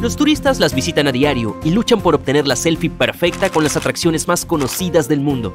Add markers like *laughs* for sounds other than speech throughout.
Los turistas las visitan a diario y luchan por obtener la selfie perfecta con las atracciones más conocidas del mundo.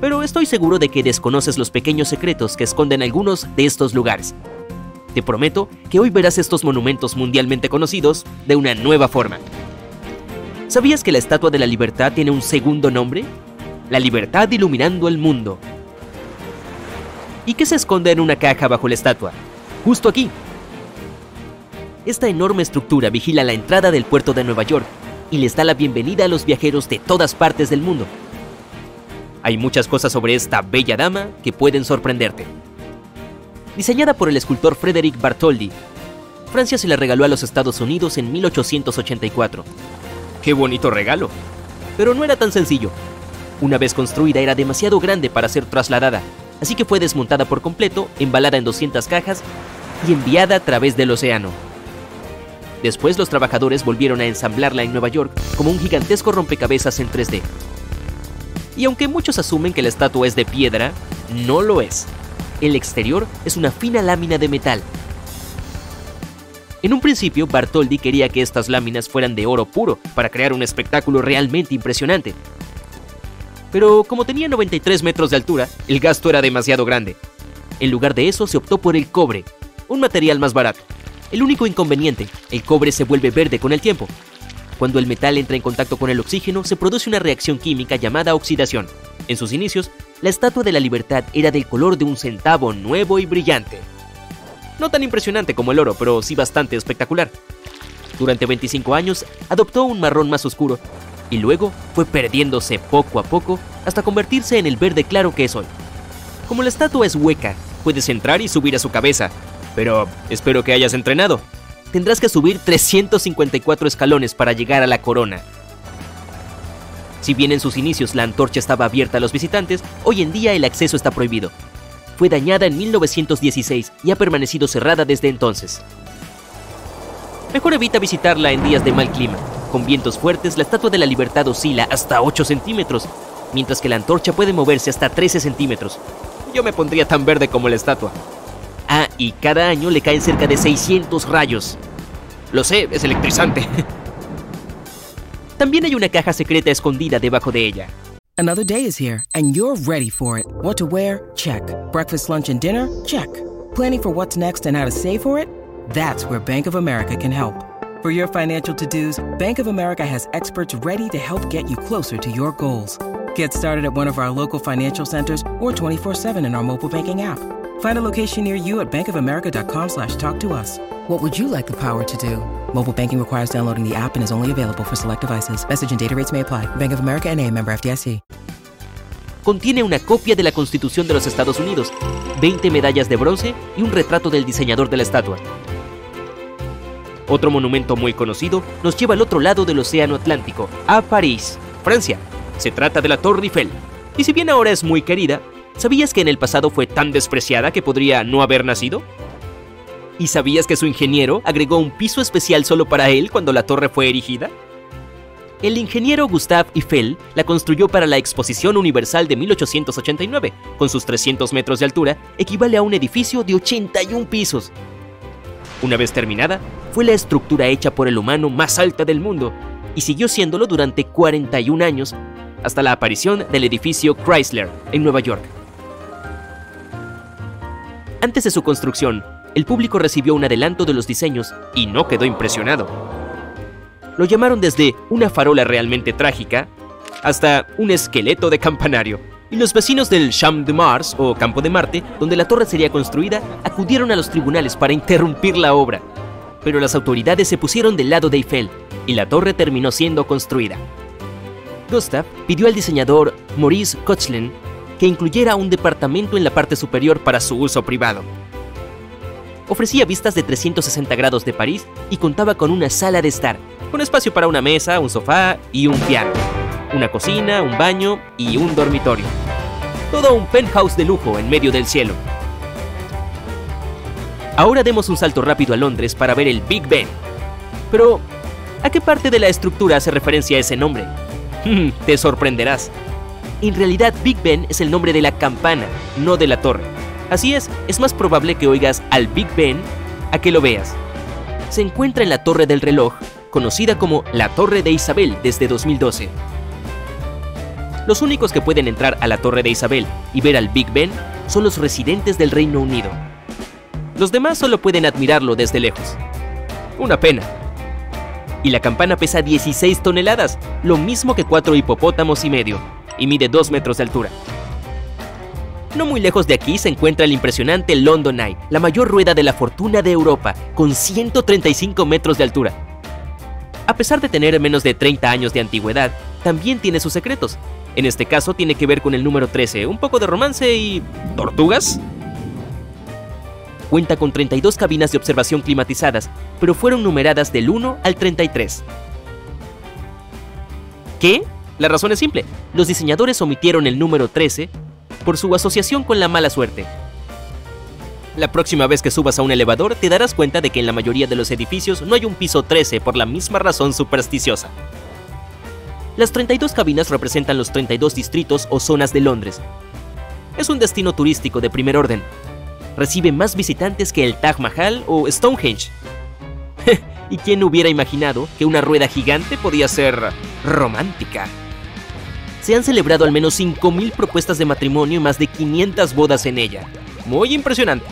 Pero estoy seguro de que desconoces los pequeños secretos que esconden algunos de estos lugares. Te prometo que hoy verás estos monumentos mundialmente conocidos de una nueva forma. ¿Sabías que la Estatua de la Libertad tiene un segundo nombre? La libertad iluminando el mundo. ¿Y qué se esconde en una caja bajo la estatua? Justo aquí, esta enorme estructura vigila la entrada del puerto de Nueva York y les da la bienvenida a los viajeros de todas partes del mundo. Hay muchas cosas sobre esta bella dama que pueden sorprenderte. Diseñada por el escultor Frederick Bartholdi, Francia se la regaló a los Estados Unidos en 1884. ¡Qué bonito regalo! Pero no era tan sencillo. Una vez construida era demasiado grande para ser trasladada, así que fue desmontada por completo, embalada en 200 cajas y enviada a través del océano. Después los trabajadores volvieron a ensamblarla en Nueva York como un gigantesco rompecabezas en 3D. Y aunque muchos asumen que la estatua es de piedra, no lo es. El exterior es una fina lámina de metal. En un principio, Bartoldi quería que estas láminas fueran de oro puro para crear un espectáculo realmente impresionante. Pero como tenía 93 metros de altura, el gasto era demasiado grande. En lugar de eso, se optó por el cobre, un material más barato. El único inconveniente, el cobre se vuelve verde con el tiempo. Cuando el metal entra en contacto con el oxígeno, se produce una reacción química llamada oxidación. En sus inicios, la Estatua de la Libertad era del color de un centavo nuevo y brillante. No tan impresionante como el oro, pero sí bastante espectacular. Durante 25 años, adoptó un marrón más oscuro, y luego fue perdiéndose poco a poco hasta convertirse en el verde claro que es hoy. Como la estatua es hueca, puedes entrar y subir a su cabeza, pero espero que hayas entrenado. Tendrás que subir 354 escalones para llegar a la corona. Si bien en sus inicios la antorcha estaba abierta a los visitantes, hoy en día el acceso está prohibido. Fue dañada en 1916 y ha permanecido cerrada desde entonces. Mejor evita visitarla en días de mal clima. Con vientos fuertes, la Estatua de la Libertad oscila hasta 8 centímetros, mientras que la antorcha puede moverse hasta 13 centímetros. Yo me pondría tan verde como la estatua. Y cada año le caen cerca de 600 rayos. Lo sé, es electrizante. *laughs* También hay una caja secreta escondida debajo de ella. Another day is here and you're ready for it. What to wear? Check. Breakfast, lunch and dinner? Check. Planning for what's next and how to save for it? That's where Bank of America can help. For your financial to-dos, Bank of America has experts ready to help get you closer to your goals. Get started at one of our local financial centers or 24-7 in our mobile banking app. Find a location near you at bankofamerica.com slash talk to us. What would you like the power to do? Mobile banking requires downloading the app and is only available for select devices. Message and data rates may apply. Bank of America NA, member FDIC. Contiene una copia de la Constitución de los Estados Unidos, 20 medallas de bronce y un retrato del diseñador de la estatua. Otro monumento muy conocido nos lleva al otro lado del Océano Atlántico, a París, Francia. Se trata de la Torre Eiffel. Y si bien ahora es muy querida, ¿Sabías que en el pasado fue tan despreciada que podría no haber nacido? ¿Y sabías que su ingeniero agregó un piso especial solo para él cuando la torre fue erigida? El ingeniero Gustave Eiffel la construyó para la Exposición Universal de 1889. Con sus 300 metros de altura, equivale a un edificio de 81 pisos. Una vez terminada, fue la estructura hecha por el humano más alta del mundo y siguió siéndolo durante 41 años hasta la aparición del edificio Chrysler en Nueva York. Antes de su construcción, el público recibió un adelanto de los diseños y no quedó impresionado. Lo llamaron desde una farola realmente trágica hasta un esqueleto de campanario. Y los vecinos del Champ de Mars o Campo de Marte, donde la torre sería construida, acudieron a los tribunales para interrumpir la obra. Pero las autoridades se pusieron del lado de Eiffel y la torre terminó siendo construida. Gustav pidió al diseñador Maurice Koechlin que incluyera un departamento en la parte superior para su uso privado. Ofrecía vistas de 360 grados de París y contaba con una sala de estar, con espacio para una mesa, un sofá y un piano. una cocina, un baño y un dormitorio. Todo un penthouse de lujo en medio del cielo. Ahora demos un salto rápido a Londres para ver el Big Ben. Pero, ¿a qué parte de la estructura hace referencia ese nombre? *laughs* Te sorprenderás. En realidad, Big Ben es el nombre de la campana, no de la torre. Así es, es más probable que oigas al Big Ben a que lo veas. Se encuentra en la Torre del Reloj, conocida como la Torre de Isabel desde 2012. Los únicos que pueden entrar a la Torre de Isabel y ver al Big Ben son los residentes del Reino Unido. Los demás solo pueden admirarlo desde lejos. Una pena. Y la campana pesa 16 toneladas, lo mismo que cuatro hipopótamos y medio, y mide 2 metros de altura. No muy lejos de aquí se encuentra el impresionante London Eye, la mayor rueda de la fortuna de Europa, con 135 metros de altura. A pesar de tener menos de 30 años de antigüedad, también tiene sus secretos. En este caso tiene que ver con el número 13, un poco de romance y... ¿Tortugas? Cuenta con 32 cabinas de observación climatizadas, pero fueron numeradas del 1 al 33. ¿Qué? La razón es simple. Los diseñadores omitieron el número 13 por su asociación con la mala suerte. La próxima vez que subas a un elevador te darás cuenta de que en la mayoría de los edificios no hay un piso 13 por la misma razón supersticiosa. Las 32 cabinas representan los 32 distritos o zonas de Londres. Es un destino turístico de primer orden, recibe más visitantes que el Taj Mahal o Stonehenge. *laughs* ¿Y quién hubiera imaginado que una rueda gigante podía ser romántica? Se han celebrado al menos 5.000 propuestas de matrimonio y más de 500 bodas en ella. Muy impresionante.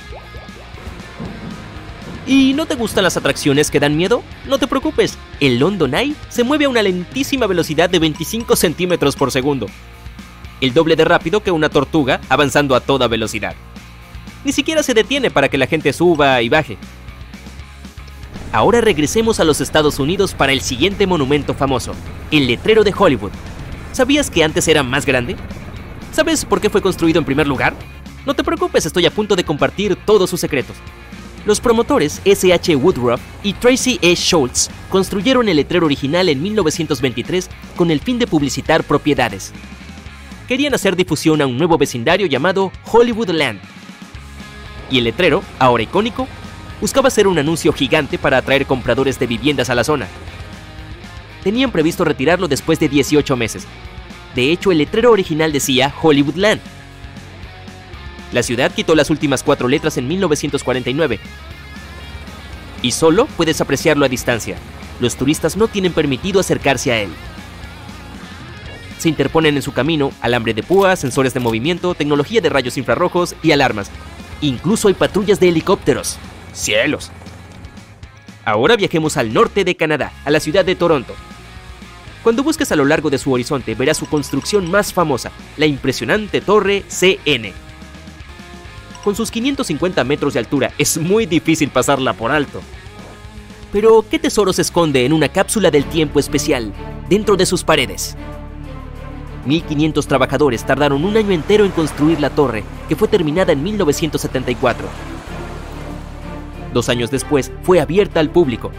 ¿Y no te gustan las atracciones que dan miedo? No te preocupes, el London Eye se mueve a una lentísima velocidad de 25 centímetros por segundo. El doble de rápido que una tortuga avanzando a toda velocidad ni siquiera se detiene para que la gente suba y baje. Ahora regresemos a los Estados Unidos para el siguiente monumento famoso, el letrero de Hollywood. ¿Sabías que antes era más grande? ¿Sabes por qué fue construido en primer lugar? No te preocupes, estoy a punto de compartir todos sus secretos. Los promotores S.H. Woodruff y Tracy E. Schultz construyeron el letrero original en 1923 con el fin de publicitar propiedades. Querían hacer difusión a un nuevo vecindario llamado Hollywood Land, y el letrero, ahora icónico, buscaba ser un anuncio gigante para atraer compradores de viviendas a la zona. Tenían previsto retirarlo después de 18 meses. De hecho, el letrero original decía Hollywoodland. La ciudad quitó las últimas cuatro letras en 1949. Y solo puedes apreciarlo a distancia. Los turistas no tienen permitido acercarse a él. Se interponen en su camino alambre de púas, sensores de movimiento, tecnología de rayos infrarrojos y alarmas, Incluso hay patrullas de helicópteros. ¡Cielos! Ahora viajemos al norte de Canadá, a la ciudad de Toronto. Cuando busques a lo largo de su horizonte verás su construcción más famosa, la impresionante torre CN. Con sus 550 metros de altura es muy difícil pasarla por alto. Pero, ¿qué tesoro se esconde en una cápsula del tiempo especial dentro de sus paredes? 1.500 trabajadores tardaron un año entero en construir la torre, que fue terminada en 1974. Dos años después, fue abierta al público.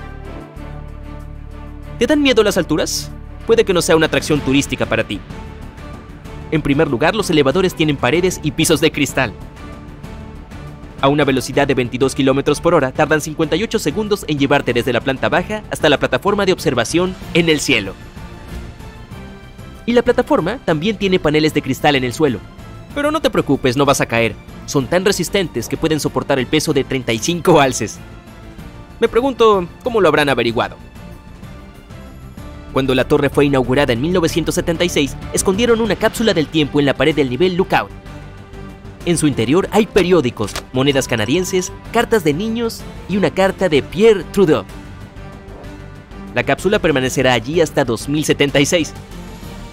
¿Te dan miedo las alturas? Puede que no sea una atracción turística para ti. En primer lugar, los elevadores tienen paredes y pisos de cristal. A una velocidad de 22 km por hora, tardan 58 segundos en llevarte desde la planta baja hasta la plataforma de observación en el cielo. Y la plataforma también tiene paneles de cristal en el suelo. Pero no te preocupes, no vas a caer. Son tan resistentes que pueden soportar el peso de 35 alces. Me pregunto cómo lo habrán averiguado. Cuando la torre fue inaugurada en 1976, escondieron una cápsula del tiempo en la pared del nivel Lookout. En su interior hay periódicos, monedas canadienses, cartas de niños y una carta de Pierre Trudeau. La cápsula permanecerá allí hasta 2076,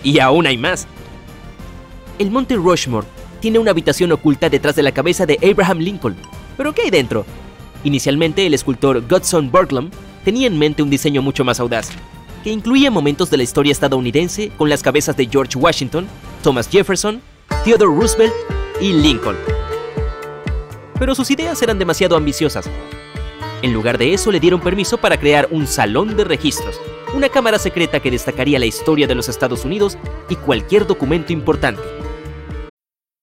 y aún hay más. El monte Rushmore tiene una habitación oculta detrás de la cabeza de Abraham Lincoln. ¿Pero qué hay dentro? Inicialmente el escultor Godson Berglund tenía en mente un diseño mucho más audaz, que incluía momentos de la historia estadounidense con las cabezas de George Washington, Thomas Jefferson, Theodore Roosevelt y Lincoln. Pero sus ideas eran demasiado ambiciosas. En lugar de eso, le dieron permiso para crear un salón de registros, una cámara secreta que destacaría la historia de los Estados Unidos y cualquier documento importante.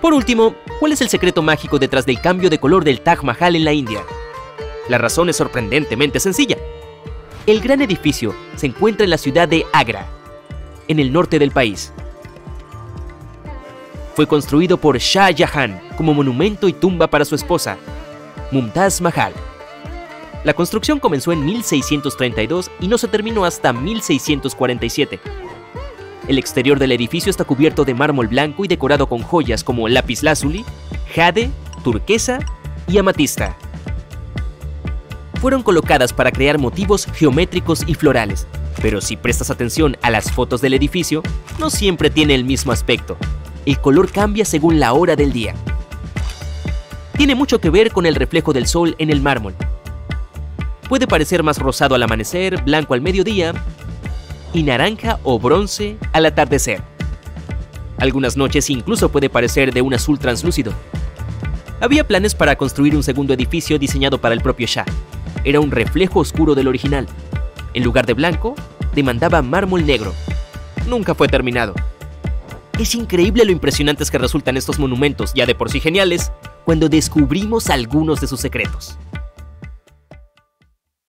Por último, ¿cuál es el secreto mágico detrás del cambio de color del Taj Mahal en la India? La razón es sorprendentemente sencilla. El gran edificio se encuentra en la ciudad de Agra, en el norte del país. Fue construido por Shah Jahan como monumento y tumba para su esposa, Mumtaz Mahal. La construcción comenzó en 1632 y no se terminó hasta 1647. El exterior del edificio está cubierto de mármol blanco y decorado con joyas como lapislázuli, jade, turquesa y amatista. Fueron colocadas para crear motivos geométricos y florales, pero si prestas atención a las fotos del edificio, no siempre tiene el mismo aspecto. El color cambia según la hora del día. Tiene mucho que ver con el reflejo del sol en el mármol. Puede parecer más rosado al amanecer, blanco al mediodía y naranja o bronce al atardecer. Algunas noches incluso puede parecer de un azul translúcido. Había planes para construir un segundo edificio diseñado para el propio Shah. Era un reflejo oscuro del original. En lugar de blanco, demandaba mármol negro. Nunca fue terminado. Es increíble lo impresionantes que resultan estos monumentos, ya de por sí geniales, cuando descubrimos algunos de sus secretos.